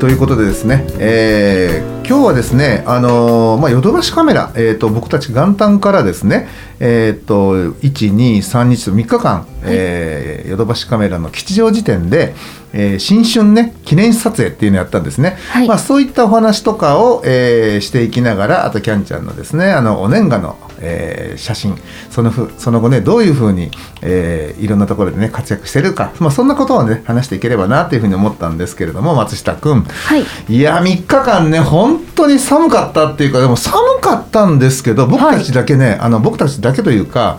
ということでですね、えー今日はですね、あのーまあ、ヨドバシカメラ、えー、と僕たち元旦からですね、えー、と123日と3日間、えーヨドバシカメラの吉祥寺店で、えー新春ね記念撮影っていうのをやったんですね、はい。まあ、そういったお話とかを、えーしていきながらあとキャンちゃんのですねあのお年賀の、えー写真そのふその後ねどういうふうに、えーいろんなところでね活躍してるか、まあ、そんなことをね話していければなというふうに思ったんですけれども松下君はい。いや3日間ね本当に寒かったっていうかでも寒かったんですけど僕たちだけね、あの僕たちだけというか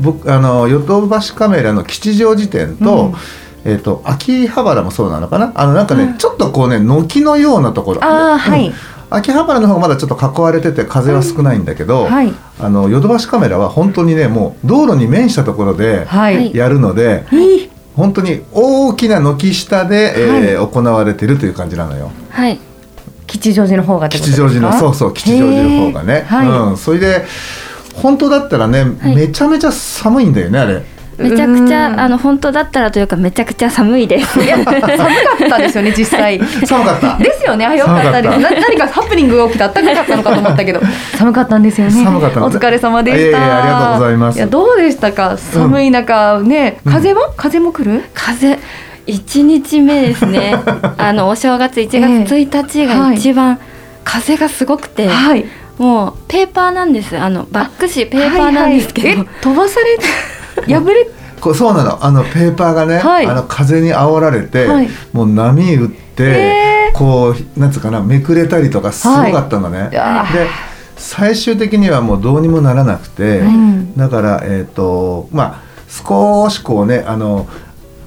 僕あのヨドバシカメラの吉祥寺店と、うん。えっ、と秋葉原もそうなのかな？あのなんかね、ちょっとこうね軒のようなところ。あーはい。うん秋葉原の方がまだちょっと囲われてて風は少ないんだけど、はい。あのヨドバシカメラは本当にねもう道路に面したところではい、はいやるので、いい本当に大きな軒下で、えー行われてるという感じなのよ。はい吉祥寺の方が吉祥寺のそうそう吉祥寺の方がね、はい、うん、それで本当だったらね、い。めちゃめちゃ寒いんだよねあれ。めちゃくちうん。ゃあの本当だったらというかめちゃくちゃ寒いです。寒かったですよね実際。寒かった。ですよねあよかった。です寒な何かハプニングが起きてあったかかったのかと思ったけど。寒かったんですよね。寒かった。のお疲れ様でした。いやいやありがとうございます。やどうでしたか？寒い中、ねうん。風は、風も来る？風一日目ですね。あのお正月1月1日が一番風がすごくて、はい。もうペーパーなんです。あのバック紙ペーパーなんですけど、はいはい。え飛ばされ 破れこうそうなの。あのペーパーがね、はい。あの風に煽られて、はい。もう波打って、へー。こうなんつうかなめくれたりとかすごかったのね、いやー。で最終的にはもうどうにもならなくて、うん。だからえっ、とまあ少しこうねあの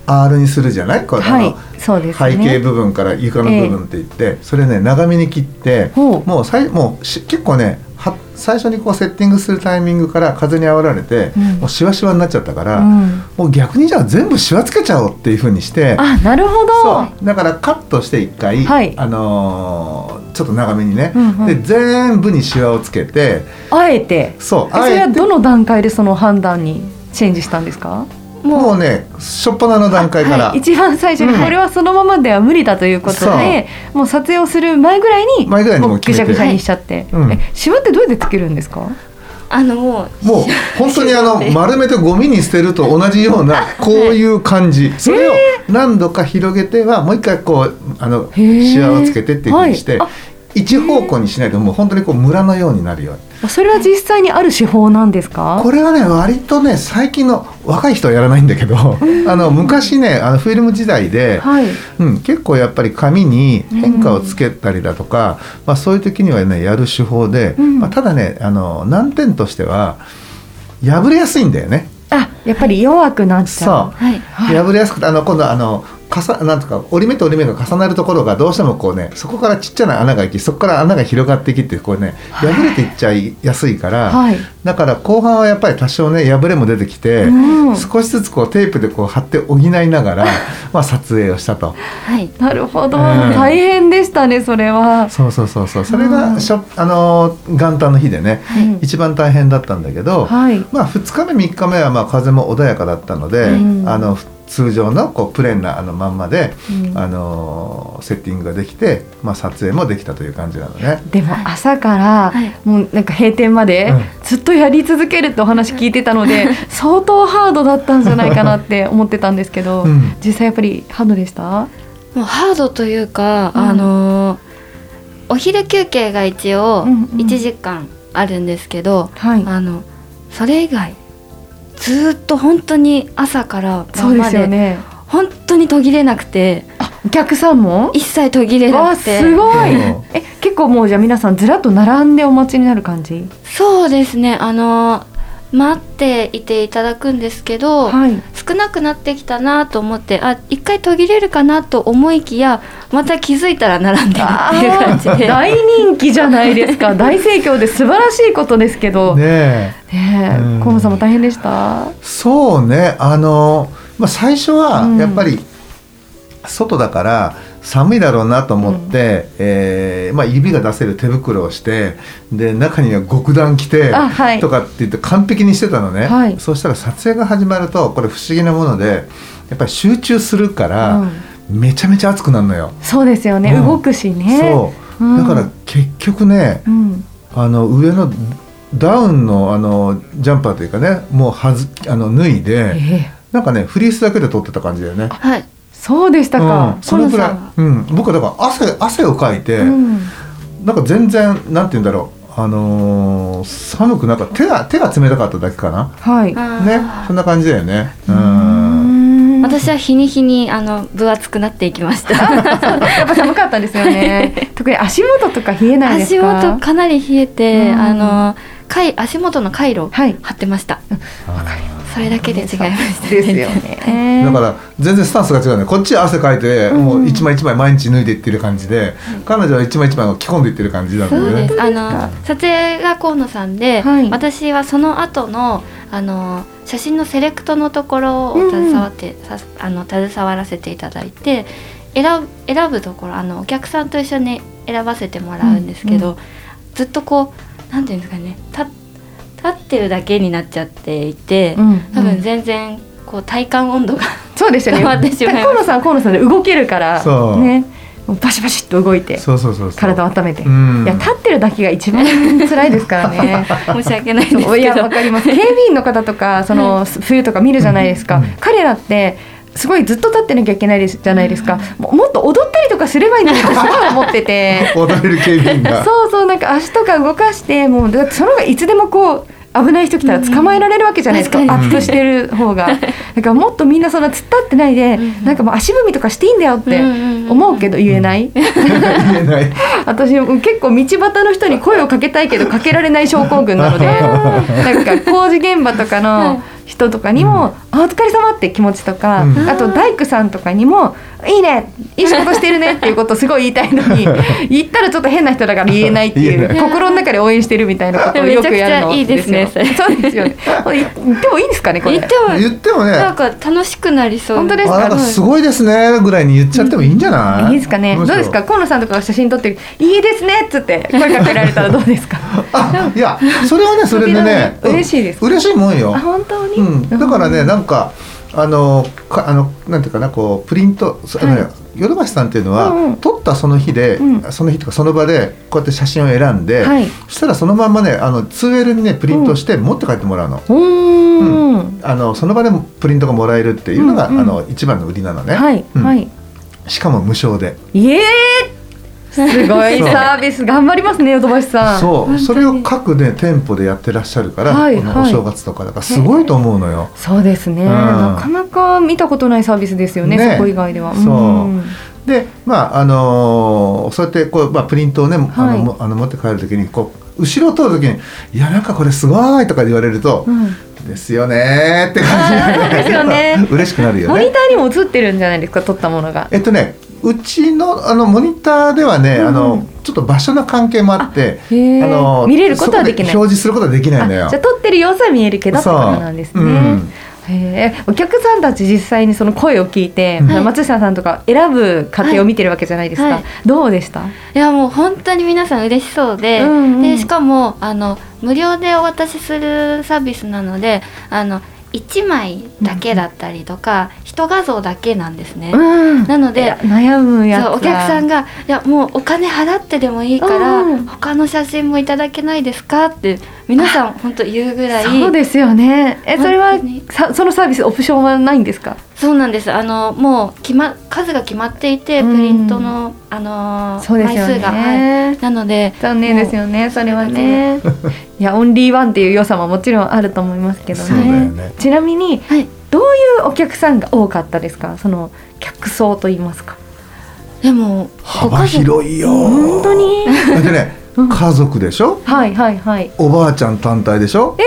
R にするじゃない？このはいそうですね。背景部分から床の部分って言って、それね長めに切ってもうさいもうし結構ねは最初にこうセッティングするタイミングから風に煽られて、うん。もうシワシワになっちゃったから、うん。もう逆にじゃあ全部シワつけちゃおうっていうふうにしてあなるほど。そう。だからカットして一回、はい。あのーちょっと長めにね、うんうん。で全部にシワをつけてあえて。そうえそれはあえて。どの段階でその判断にチェンジしたんですか？もうね初っ端の段階から、はい、一番最初にうん。これはそのままでは無理だということで、もう撮影をする前ぐらいに前ぐらいにもうぐ決めて。しゃぐしゃにしちゃって、うん。えシワってどうやってつけるんですか？あのもうもう本当にあの 丸めてゴミに捨てると同じようなこういう感じ。それを何度か広げてはもう一回こうあのシワをつけてっていうふうにしてはい。一方向にしないともう本当にこうムラのようになるようにそれは実際にある手法なんですか？これはね割とね最近の若い人はやらないんだけどあの昔ねあのフィルム時代で、はい。うん、結構やっぱり紙に変化をつけたりだとか、まあ、そういう時にはねやる手法で、うん。まあ、ただねあの難点としては破れやすいんだよね。あやっぱり弱くなっちゃう。はい。はい。破れやすくてあの今度あのかさなんとか折り目と折り目が重なるところがどうしてもこうねそこからちっちゃな穴が開きそこから穴が広がってきてこうね破れていっちゃいやすいから、はい。だから後半はやっぱり多少ね破れも出てきて、うん。少しずつこうテープでこう貼って補いながら まあ撮影をしたと。はい。なるほど、うん。大変でしたねそれは、そうそうそうそう。それうん。がしょ、あのー元旦の日でね、うん一番大変だったんだけど、はい。まあ2日目3日目はまあ風も穏やかだったので、うん。あの通常のこうプレーンなあのまんまで、うん。あのーセッティングができて、まあ、撮影もできたという感じなのね。でも朝からはい。もうなんか閉店までうん。ずっとやり続けるってお話聞いてたので相当ハードだったんじゃないかなって 思ってたんですけど、うん。実際やっぱりハードでした？もうハードというか、うん。あのーお昼休憩が一応うんうん1時間あるんですけど、はい。あのそれ以外ずーっと本当に朝からそうで晩ますでよね。本当に途切れなくてあお客さんも？一切途切れなくて。すごい。うん。え結結構もうじゃあ皆さんずらっと並んでお待ちになる感じ？そうですね。あの待っていていただくんですけど、はい。少なくなってきたなと思ってあ一回途切れるかなと思いきやまた気づいたら並んでるっていう感じで。大人気じゃないですか。大盛況で素晴らしいことですけど。ねねええうん。河野さんも大変でした？そうね。あの、まあ、最初はうん。やっぱり外だから寒いだろうなと思って、えーまあ、指が出せる手袋をしてで中には極暖着てあはい。とかって言って完璧にしてたのね、はい。そうしたら撮影が始まるとこれ不思議なものでやっぱり集中するから、うん。めちゃめちゃ暑くなるのよ。そうですよね、うん。動くしね。そう、うん。だから結局ねうん。あの上のダウンのあのジャンパーというかねもうはずあの脱いで、ええ。なんかねフリースだけで撮ってた感じだよね。はいそうでしたか。うん、そのぐらい。うん、僕はだから汗汗をかいて、うん。なんか全然なんて言うんだろう。あのー寒くなんか手が手が冷たかっただけかな。はい。ね。そんな感じだよね。ううんん。私は日に日にあの分厚くなっていきました。やっぱ寒かったですよね。特に足元とか冷えないです足か元かなり冷えて、うん。あのかい足元の回路はい。貼ってました。あそれだけで違いましたですよね。ーだから全然スタンスが違うね。こっちは汗かいて、うん。もう一枚一枚毎日脱いでいってる感じで、彼女は一枚一枚を着込んでいってる感じなんだよね。そうです。あの撮影が河野さんで、はい。私はその後のあの写真のセレクトのところを携わって、さあの携わらせていただいて選ぶ選ぶところあのお客さんと一緒に選ばせてもらうんですけど、うん。ずっとこうなんていうんですかね立立ってるだけになっちゃっていて、うん。多分全然こう体感温度がそうですよね。変わってしまいました河野さん河野さんで動けるからそう。ねもうバシバシっと動いてそうそうそうそう。体を温めて、うん。いや立ってるだけが一番辛いですからね。申し訳ないですそういやわかります。警備員の方とかその冬とか見るじゃないですか、うん。彼らってすごいずっと立ってなきゃいけないですじゃないですか、ももっと踊ったりとかすればいいのにってすごい思ってて。踊れる警備員が。そうそうなんか足とか動かしてもうだってその方がいつでもこう危ない人来たら捕まえられるわけじゃないですか、うん。アップしてる方が。だからもっとみんなそんな突っ立ってないで、うん。なんかもう足踏みとかしていいんだよって思うけど言えない、言えない。私結構道端の人に声をかけたいけどかけられない症候群なのでなんか工事現場とかの人とかにも「あお疲れ様って気持ちとか、うん。あと大工さんとかにも「いいねいい仕事してるね」っていうことをすごい言いたいのに 言ったらちょっと変な人だから言えないっていう心の中で応援してるみたいなことをよくやるのいいですねよそうですよね。言ってもいいんですかねこれ。言っても言ってもね。なんか楽しくなりそう。本当ですあなんかすごいですねぐらいに言っちゃってもいいんじゃない、いいですかね。どうですか？河野さんとかが写真撮ってる「いいですね」っつって声かけられたらどうですか？あいやそれはねそれでね 嬉しいです。うん嬉しいもんよ。あ本当に、うん、だからねなんかあのかあのなんていうかなこうプリントそあのねはい。ヨドバシさんっていうのは、うんうん。撮ったその日で、うん。その日とかその場でこうやって写真を選んで、はい。そしたらそのまんまねあの 2L にねプリントして持って帰ってもらうの。うー。ん。あのその場でもプリントがもらえるっていうのが、うんうん。あの一番の売りなのね。はい、しかも無償で。いえー、すごい。サービス。頑張りますねヨドバシさん。そう。それを各ね店舗でやってらっしゃるから、はいはいこのお正月とかだからすごいと思うのよ。そうですね、ん。なかなか見たことないサービスですよねね。そこ以外では。そう。ん。でまああのーそうやってこう、まあ、プリントをね、あはい。のもあの持って帰る時にこう後ろを通る時に「いやなんかこれすごい!」とか言われると「うん。ですよね」って感じ ですよね。嬉しくなるよモニね。ターにも映ってるんじゃないですか撮ったものが。えっとねうちのあのモニターではね、うんあのちょっと場所の関係もあってあの見れることはできない。表示することはできないのよ。あじゃあ。撮ってる様子は見えるけどってことなんですね、そう。うん。へえお客さんたち実際にその声を聞いて、はい松下さんとか選ぶ過程を見てるわけじゃないですか、はい。はいどうでした？いやもう本当に皆さん嬉しそうで,、うんうん。でしかもあの無料でお渡しするサービスなのであの1枚だけだったりとか、一画像だけなんですね。うんなので悩むやお客さんがが「いやもうお金払ってでもいいから、うん他の写真もいただけないですか?」って皆さん本当言うぐらいそうですよね。えそれはさそのサービスオプションはないんですか？そうなんです。あのもう決、ま、数が決まっていてうん。プリントの、あのそうですよ枚数が、はい、ねなので残念ですよねそれはね。いやオンリーワンっていう良さももちろんあると思いますけどそうだよね。ねちなみにはい。どういうお客さんが多かったですか？その客層と言いますか。でも幅広いよ。本当に？だってね家族でしょ？はいはいはい。おばあちゃん単体でしょ？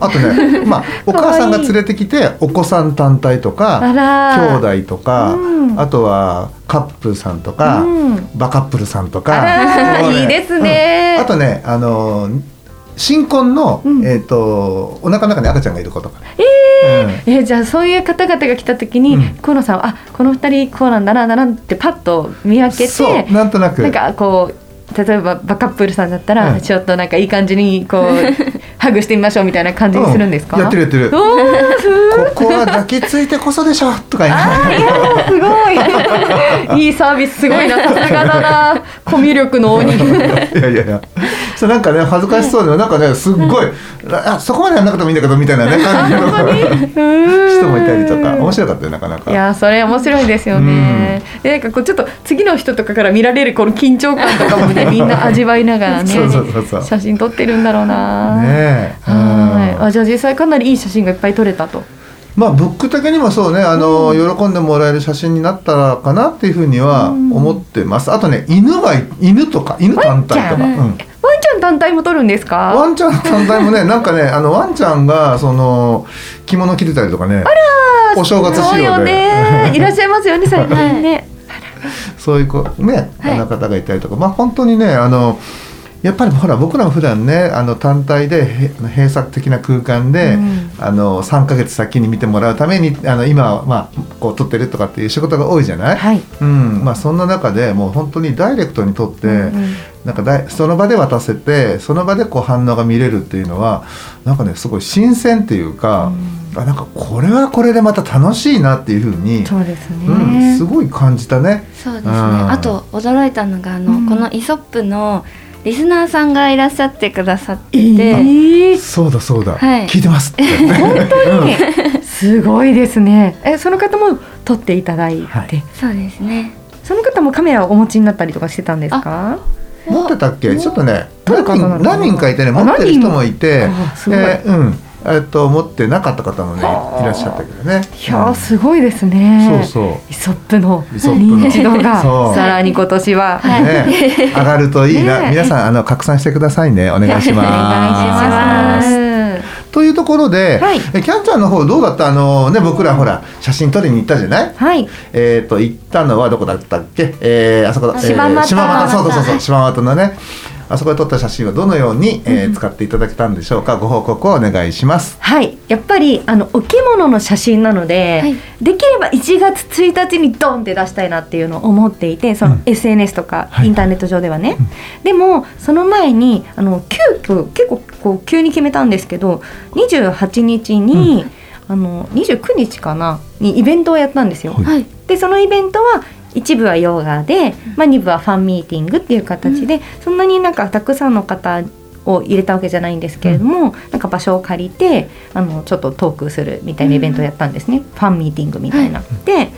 あとね まあお母さんが連れてきてお子さん単体とあから兄弟とか、うん。あとはカップルさんとか、うん。バカップルさんとあかいいですね、うん。あとねあの新婚の、うん。えっ、とお腹の中に赤ちゃんがいる子とか、えー。じゃあそういう方々が来た時に、うん。河野さんはあこの二人こうなんだなだなってパッと見分けてそうなんとなく。なんかこう例えばバカップルさんだったら、うん。ちょっとなんかいい感じにこう ハグしてみましょうみたいな感じにするんですか、うん。やってる。やってるここは抱きついてこそでしょとか言すごい。いいサービスすごいな。さすがだな。コミュ力の鬼。いやいやいや。そうなんかね恥ずかしそうでなんかねすっごい、あそこまでやんなくてもいいんだけどみたいなね感じの。人人もいたりとか面白かったよなかなか。いやーそれ面白いですよね。でなんかこうちょっと次の人とかから見られるこの緊張感とかもねみんな味わいながらね写真撮ってるんだろうな。ねえはい。うんあじゃあ実際かなりいい写真がいっぱい撮れたと。まあブック的にもそうねあの、喜んでもらえる写真になったらかなっていうふうには思ってます、あとね犬が犬とか犬単体とか、ワンうんワンちゃん単体も撮るんですか？ワンちゃん単体もね なんかねあのワンちゃんがその着物着てたりとかねお正月そうよ仕様でね。いらっしゃいますよね最近ね。そういう子ね、はい。あの方がいたりとか。まあ本当にねあのやっぱりほら僕らも普段ねあの単体でへ閉鎖的な空間で、うん。あの3ヶ月先に見てもらうためにあの今はまあこう撮ってるとかっていう仕事が多いじゃない、はい。うん。まあ、そんな中でもう本当にダイレクトに撮って、うんうん。なんかだいその場で渡せてその場でこう反応が見れるっていうのはなんかねすごい新鮮っていうか、あなんかこれはこれでまた楽しいなっていうふうにそうですね。うん、すごい感じたね。そうですね。うん。あと驚いたのがあの、うん。このイソップのリスナーさんがいらっしゃってくださってえて、ーそうだそうだ、はい。聞いてますって。本当に。すごいですね。えその方も撮っていただいて、はい。そうですね。その方もカメラをお持ちになったりとかしてたんですか？持ってたっけ？ちょっとね何人何人かいてねあ持ってる人もいて。あすごい。えーうんえっと持ってなかった方もねいはあらっしゃったけどね。いやーすごいですうんね。そうそう。イソップのイソップの認知度がさらに今年は、はいね、上がるといいな、ね皆さんあの拡散してくださいねお願いします。お願いしますというところで、はいえキャンちゃんの方どうだった？あのね僕らほら写真撮りに行ったじゃない？はい。えっ、と行ったのはどこだったっけ？えー、あそこだ。えー柴又そうそうそうそう柴又のね。あそこで撮った写真をどのように、えー使っていただけたんでしょうか？ご報告をお願いします。はい、やっぱりあのお着物の写真なので、はい。できれば1月1日にドンって出したいなっていうのを思っていてそのうん。SNS とかはい。インターネット上ではね、でもその前にあの急遽結構こう急に決めたんですけど28日に、あの29日かなにイベントをやったんですよ。はい。はい。でそのイベントは一部はヨガで、まあ、2部はファンミーティングっていう形で、そんなになんかたくさんの方を入れたわけじゃないんですけれども、なんか場所を借りてあのちょっとトークするみたいなイベントをやったんですね、ファンミーティングみたいな。で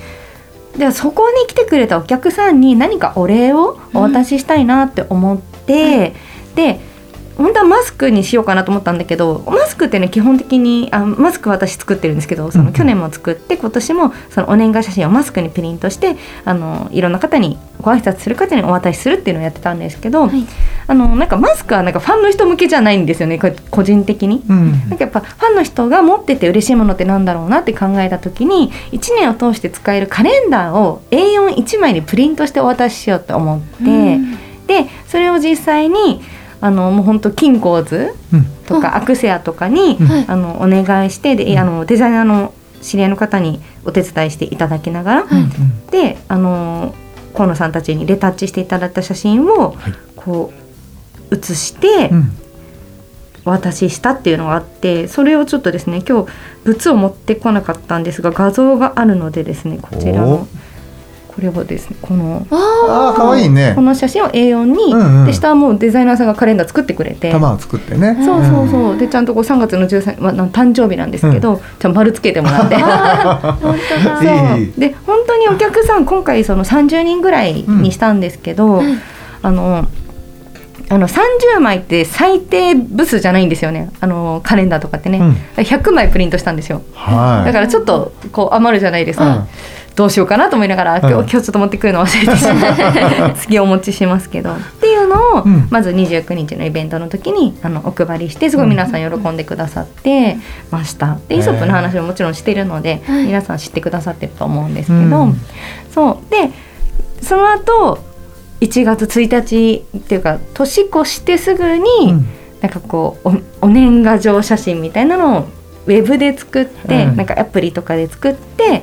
でそこに来てくれたお客さんに何かお礼をお渡ししたいなって思って、で本当はマスクにしようかなと思ったんだけどマスクってね基本的にあマスク私作ってるんですけどその去年も作って今年もそのお年賀写真をマスクにプリントしてあのいろんな方にご挨拶する方にお渡しするっていうのをやってたんですけど、はい。あのなんかマスクはなんかファンの人向けじゃないんですよね個人的に。うん。なんかやっぱファンの人が持ってて嬉しいものってなんだろうなって考えた時に1年を通して使えるカレンダーを A41 枚にプリントしてお渡ししようと思って、うん。でそれを実際にあのもう本当キンコーズうん。とかアクセアとかに、あのお願いしてであのデザイナーの知り合いの方にお手伝いしていただきながら、はい。であの河野さんたちにレタッチしていただいた写真をはい。こう写してうん。お渡ししたっていうのがあってそれをちょっとですね今日物を持ってこなかったんですが画像があるのでですねこちらお。のこれをですねこのああ可愛いね。こ。の写真を A4 に、うんうん。で下はもうデザイナーさんがカレンダー作ってくれて。玉を作ってね。そうそうそう。でちゃんとこう3月の13日、まあ、な誕生日なんですけど、ちゃんと丸つけてもらって。本当だで本当にお客さん今回その30人ぐらいにしたんですけど、うん。あのあの30枚って最低部数じゃないんですよね。あのカレンダーとかってね、うん。100枚プリントしたんですよ。はい。だからちょっとこう余るじゃないですか、うんどうしようかなと思いながら、今日うん。今日ちょっと持ってくるの忘れてしまって 次お持ちしますけど。っていうのを、うん。まず29日のイベントの時にあのお配りしてすごい皆さん喜んでくださってました。でイソップの話ももちろんしてるので、はい。皆さん知ってくださってると思うんですけど、うん。そう。でその後1月1日っていうか年越してすぐに、うん。なんかこうおお年賀状写真みたいなのをウェブで作って、うん。なんかアプリとかで作って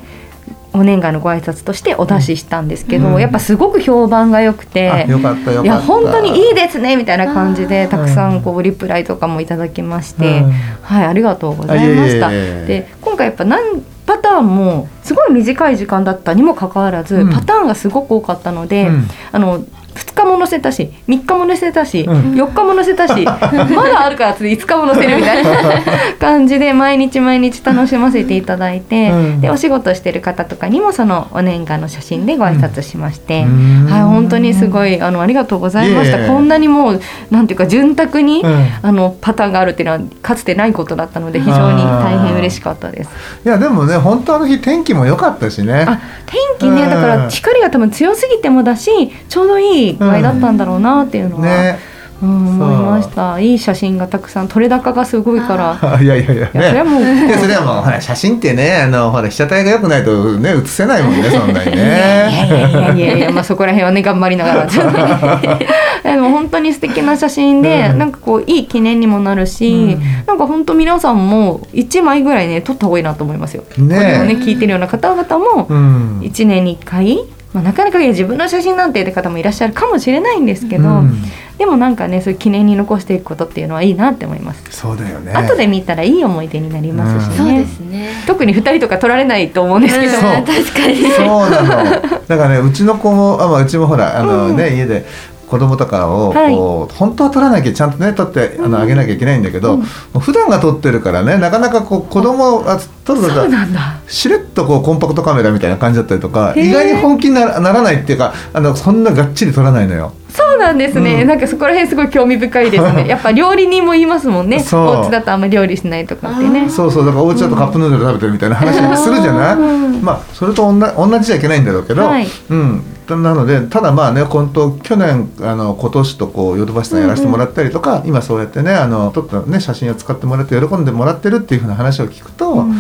お年賀のご挨拶としてお出ししたんですけど、うん。やっぱすごく評判が良くて。あよかったよかった。いや本当にいいですねみたいな感じあでーたくさんこうリプライとかもいただきまして、うん。はいありがとうございました。で今回やっぱ何パターンもすごい短い時間だったにもかかわらず、うん。パターンがすごく多かったので、うん。あの2日も載せたし3日も載せたし、うん。4日も載せたし まだあるから次5日も載せるみたいな 感じで毎日毎日楽しませていただいて、うん。でお仕事してる方とかにもそのお年賀の写真でご挨拶しまして、うん。はい本当にすごいあのありがとうございました。こんなにもうなんていうか潤沢に、うん。あのパターンがあるっていうのはかつてないことだったので非常に大変嬉しかったです。いやでもね本当あの日天気も良かったしね。あ天気ねうんだから光が多分強すぎてもだしちょうどいい具合だったんだろうなっていうのは、ねうん、そう思いました。いい写真がたくさん撮れ高がすごいから。いやいやいやいやそれはねもういやそれはもうほら写真ってねあのほら被写体が良くないとね写せないもんねそんなにいやいやいね。やいやいや、まあ、そこら辺はね頑張りながら。でも本当に素敵な写真で、うん。なんかこういい記念にもなるし、うん。なんか本当皆さんも1枚ぐらいね撮った方がいいなと思いますよ。ね。ね聞いてるような方々もうん。1年に1回、まあ、なかなかいや自分の写真なんてって方もいらっしゃるかもしれないんですけど、うんでもなんかねそういう記念に残していくことっていうのはいいなって思います。そうだよね。後で見たらいい思い出になりますしそうね。ですね特に2人とか撮られないと思うんですけど、そううん 確かにそうなの。だからねうちの子もあまあうちもほらあのね、家で。子供とかをはい。本当は撮らなきゃちゃんとね撮ってあのあげなきゃいけないんだけど、うん。普段が撮ってるからねなかなかこう子供をあ撮るとそうなんだ。しれっとこうコンパクトカメラみたいな感じだったりとか意外に本気にならないっていうかあのそんながっちり撮らないのよ。そうなんですね、うん。なんかそこら辺すごい興味深いですね。やっぱ料理人も言いますもんね。お家だとあんま料理しないとかってね。そうそう。だからお家だとカップヌードル食べてるみたいな話するじゃない、うん。まあそれと同じ同じじゃいけないんだろうけど、はい。うんなのでただまあね本当去年あの今年とこうヨドバシさんやらせてもらったりとか、今そうやってねあの撮ったね写真を使ってもらって喜んでもらってるっていうふうな話を聞くと、うん。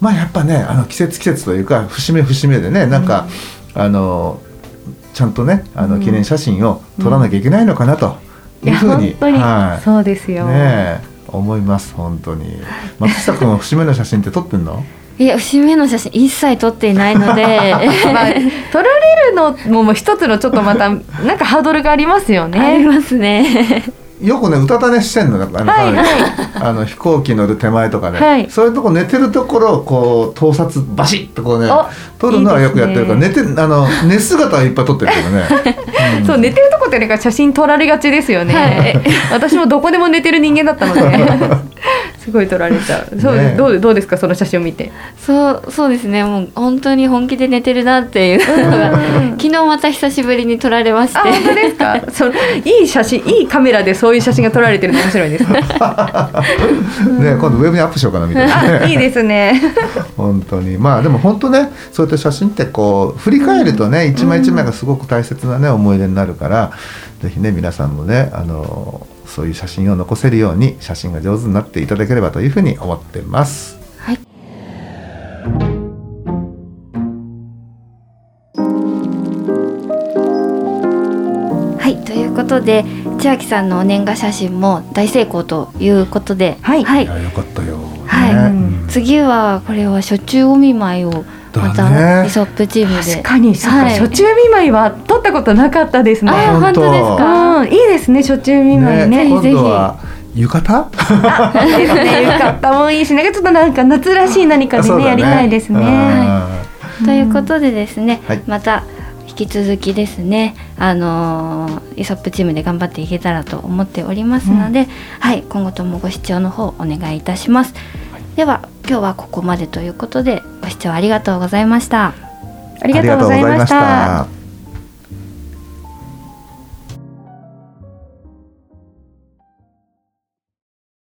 まあやっぱねあの季節季節というか節目節目でねなんか、あのちゃんとねあうん。の記念写真を撮らなきゃいけないのかなというふうに、本当にはい。そうですよ、ねえ思います本当に。松下君は節目の写真って撮ってんの？いや節目の写真一切撮っていないので。まあ、撮られるのももう一つのちょっとまた なんかハードルがありますよありね。ますね。よくねうたた寝してんのあの、はいはい。あの飛行機乗る手前とかね、はい。そういうとこ寝てるところをこう盗撮バシッとこうねお撮るのはよくやってるからいいで寝てあの寝姿はいっぱい撮ってるけどね、うん。そう寝てるとこってなんか写真撮られがちですよね、はい。私もどこでも寝てる人間だったのですごい撮られちゃう。そう、ねどうどうですかその写真を見て？そうそうですね。もう本当に本気で寝てるなっていうのが 昨日また久しぶりに撮られまして。あ本当ですか？そのいい写真いいカメラでそういう写真が撮られてるの面白いです。ねね今度ウェブにアップしようかなみたいな。ねあいいですね。本当に。まあでも本当ねそういった写真ってこう振り返るとね、一枚一枚がすごく大切なね思い出になるから、ぜひね皆さんもねあのそういう写真を残せるように写真が上手になっていただければというふうに思ってます。はい。はいということで千秋さんのお年賀写真も大成功ということで。はい。い。やよかったよ。はい。ね。うん。次はこれは初中お見舞いをまたイソップチームで。確かにそうか、はい。初中見舞いは撮ったことなかったですね。本当ですかうんいいですね初中見舞いね。今ぜひ度は浴衣？いいですね浴衣もいいしなんかちょっとなんか夏らしい何かでねそうだやりたいですね。うん。ということでですね、はい。また引き続きですねあのーイソップチームで頑張っていけたらと思っておりますので、はい今後ともご視聴の方お願いいたします、では今日はここまでということでご視聴ありがとうございました。ありがとうございました